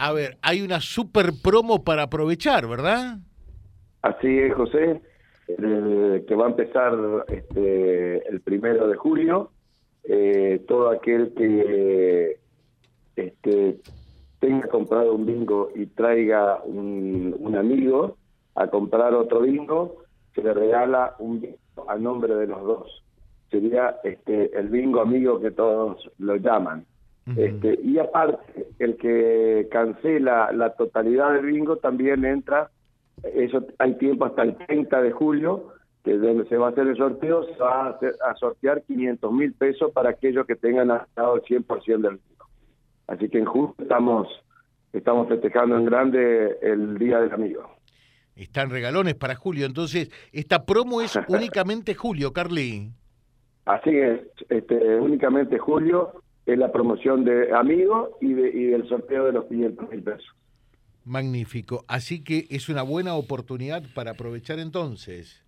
A ver, hay una super promo para aprovechar, ¿verdad? Así es, José, eh, que va a empezar este, el primero de julio. Eh, todo aquel que este, tenga comprado un bingo y traiga un, un amigo a comprar otro bingo, se le regala un bingo a nombre de los dos. Sería este, el bingo amigo que todos lo llaman. Este, y aparte, el que cancela la totalidad del bingo también entra, eso hay tiempo hasta el 30 de julio, que es donde se va a hacer el sorteo, se va a, sortear 500 mil pesos para aquellos que tengan gastado el 100% del bingo. Así que en julio estamos, estamos festejando en grande el Día del Amigo. Están regalones para julio, entonces esta promo es únicamente julio, Carly. Así es, este, únicamente julio es la promoción de amigos y, de, y del sorteo de los 500 mil pesos. Magnífico. Así que es una buena oportunidad para aprovechar entonces.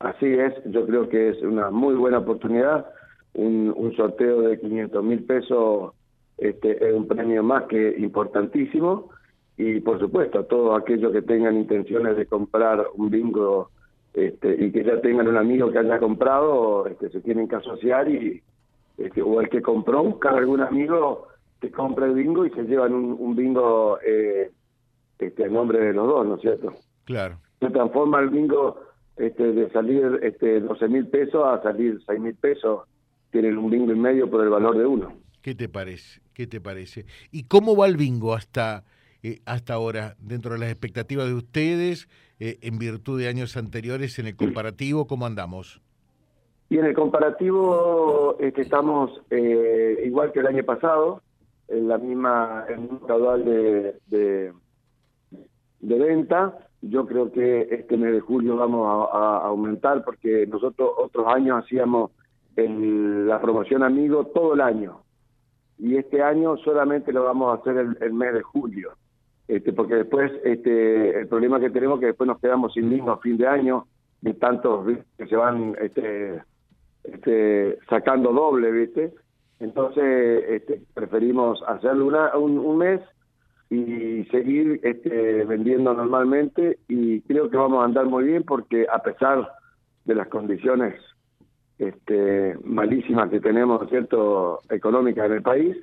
Así es, yo creo que es una muy buena oportunidad. Un, un sorteo de 500 mil pesos este, es un premio más que importantísimo. Y por supuesto, a todos aquellos que tengan intenciones de comprar un bingo este, y que ya tengan un amigo que haya comprado, este, se tienen que asociar y, este, o el que compró, buscar algún amigo que compre el bingo y se llevan un, bingo eh, este, en nombre de los dos, ¿no es cierto? Claro. Se transforma el bingo este, de salir este, 12 mil pesos a salir 6 mil pesos. Tienen un bingo y medio por el valor de uno. ¿Qué te parece? ¿Qué te parece? ¿Y cómo va el bingo hasta, eh, hasta ahora, dentro de las expectativas de ustedes, eh, en virtud de años anteriores, en el comparativo, cómo andamos? Y en el comparativo este, estamos eh, igual que el año pasado, en la misma en un caudal de, de, venta. Yo creo que este mes de julio vamos a, aumentar porque nosotros otros años hacíamos la promoción amigo todo el año y este año solamente lo vamos a hacer el, el mes de julio. Este, porque después este, el problema que tenemos es que después nos quedamos sin bingo a fin de año de tantos que se van este, este, sacando doble, ¿viste? Entonces este, preferimos hacerlo una, un, mes y seguir este, vendiendo normalmente y creo que vamos a andar muy bien porque a pesar de las condiciones este, malísimas que tenemos, ¿cierto?, económicas en el país,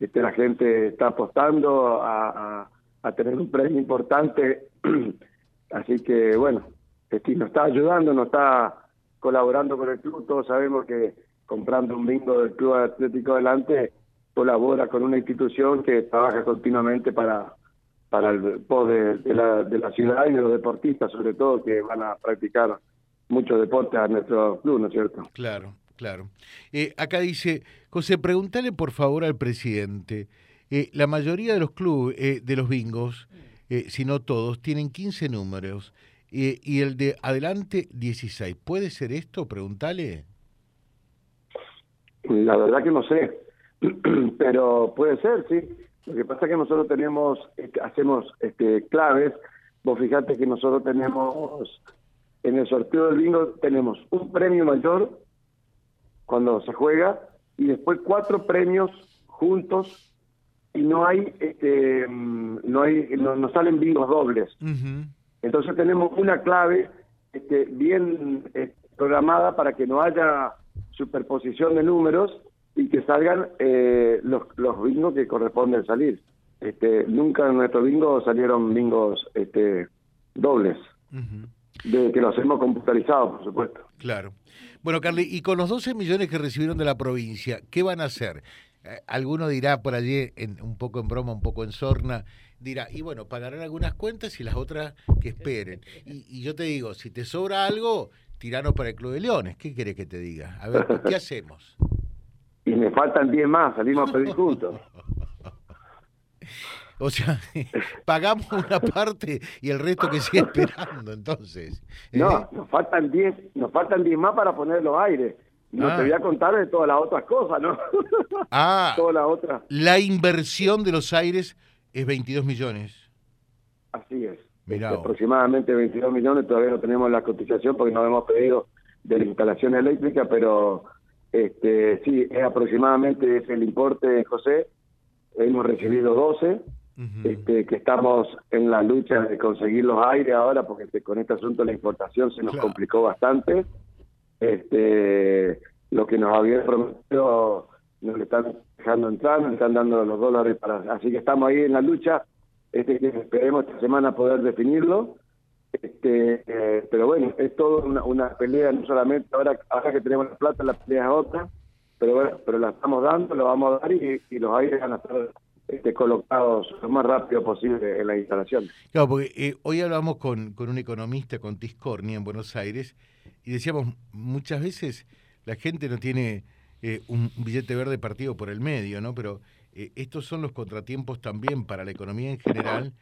este, la gente está apostando a, tener un premio importante, así que bueno, este, nos está ayudando, nos está colaborando con el club. Todos sabemos que comprando un bingo del Club Atlético Adelante colabora con una institución que trabaja continuamente para para el pos de, la, de la ciudad y de los deportistas, sobre todo, que van a practicar muchos deportes a nuestro club, ¿no es cierto? Claro, claro. Eh, acá dice, José, pregúntale por favor al presidente. Eh, la mayoría de los clubes, eh, de los bingos, si no todos, tienen 15 números y, el de adelante 16. ¿Puede ser esto? Pregúntale. La verdad que no sé, pero puede ser, sí. Lo que pasa es que nosotros tenemos, este, hacemos este, claves. Vos fijate que nosotros tenemos, en el sorteo del bingo, tenemos un premio mayor cuando se juega y después cuatro premios juntos y no hay, este, mm, no hay, no, salen bingos dobles. Entonces tenemos una clave este, bien eh, programada para que no haya superposición de números y que salgan eh, los, los bingos que corresponden salir. Este, nunca en nuestro bingo salieron bingos este, dobles. de que lo hacemos computarizado, por supuesto. Claro. Bueno, Carly, y con los 12 millones que recibieron de la provincia, ¿qué van a hacer? Eh, alguno dirá por allí, en, un poco en broma, un poco en sorna, dirá, y bueno, pagarán algunas cuentas y las otras que esperen. Y, yo te digo, si te sobra algo, tiranos para el Club de Leones. ¿Qué querés que te diga? A ver, ¿qué hacemos? Y me faltan 10 más, salimos a pedir juntos. O sea, pagamos una parte y el resto que sigue esperando, entonces. No, ¿eh? nos faltan 10, nos faltan 10 más para poner los aires. No te ah. voy a contar de todas las otras cosas, ¿no? Ah. todas las otras. La inversión de los aires es 22 millones. Así es. Este, aproximadamente 22 millones, todavía no tenemos la cotización porque no hemos pedido de la instalación eléctrica, pero este sí, es aproximadamente es el importe, José. Hemos recibido 12 este, que estamos en la lucha de conseguir los aires ahora, porque este, con este asunto de la importación se nos complicó bastante. Este, lo que nos habían prometido nos le están dejando entrar, nos están dando los dólares para... Así que estamos ahí en la lucha, este, esperemos esta semana poder definirlo. Este, eh, pero bueno, es toda una, pelea, no solamente ahora, ahora que tenemos la plata, la pelea es otra, pero bueno, pero la estamos dando, lo vamos a dar y, los aires van a estar este, colocados lo más rápido posible en la instalación. Claro, porque eh, hoy hablamos con, con un economista, con Tiscorni, en Buenos Aires, y decíamos, muchas veces la gente no tiene eh, un billete verde partido por el medio, ¿no? Pero eh, estos son los contratiempos también para la economía en general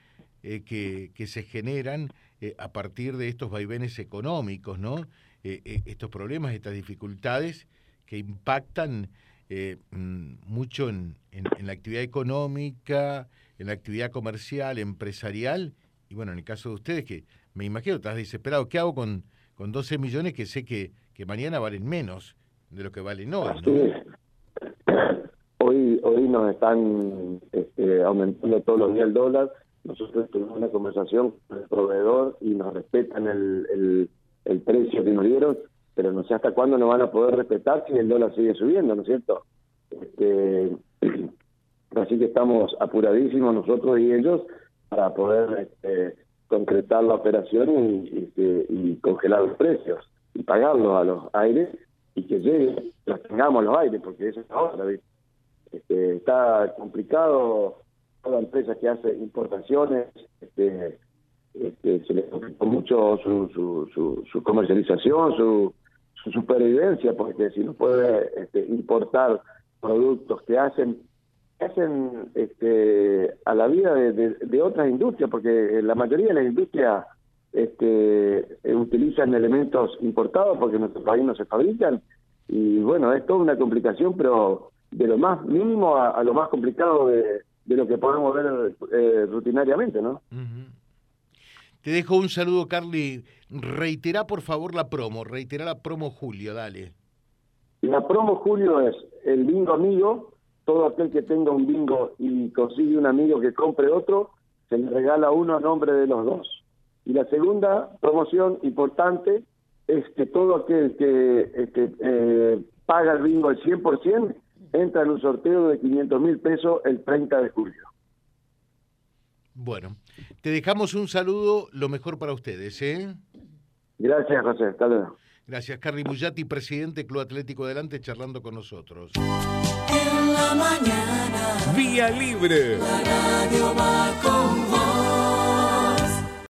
que, que, se generan a partir de estos vaivenes económicos, ¿no? estos problemas, estas dificultades que impactan eh, mm, mucho en, la actividad económica, en la actividad comercial, empresarial, y bueno, en el caso de ustedes, que me imagino, estás desesperado, ¿qué hago con, con 12 millones que sé que, que mañana valen menos de lo que valen hoy? Hoy, hoy nos están este, aumentando todos los días el dólar, nosotros tuvimos una conversación con el proveedor y nos respetan el, el, el precio que nos dieron, pero no sé hasta cuándo nos van a poder respetar si el dólar sigue subiendo, ¿no es cierto? Este, así que estamos apuradísimos nosotros y ellos para poder este, concretar la operación y, y, congelar los precios y pagarlos a los aires y que llegue, los tengamos los aires, porque eso es ahora, este, está complicado toda empresa que hace importaciones, este, este, se le complicó mucho su, su, su, su comercialización, su, su supervivencia, porque si no puede este, importar productos que hacen hacen este, a la vida de, otras industrias, porque la mayoría de las industrias este, eh, utilizan elementos importados porque en nuestro país no se fabrican. Y bueno, es toda una complicación, pero de lo más mínimo a, lo más complicado de, lo que podemos ver eh, rutinariamente, ¿no? Te dejo un saludo, Carly. Reitera, por favor, la promo. Reitera la promo Julio, dale. La promo Julio es el bingo amigo. Todo aquel que tenga un bingo y consigue un amigo que compre otro, se le regala uno a nombre de los dos. Y la segunda promoción importante es que todo aquel que, este, eh, paga el bingo al 100% entra en un sorteo de 500 mil pesos el 30 de julio. Bueno, te dejamos un saludo, lo mejor para ustedes, ¿eh? Gracias, José. Hasta luego. Gracias, Carly Bullati, presidente Club Atlético Adelante, charlando con nosotros. En la mañana. Vía Libre. La radio va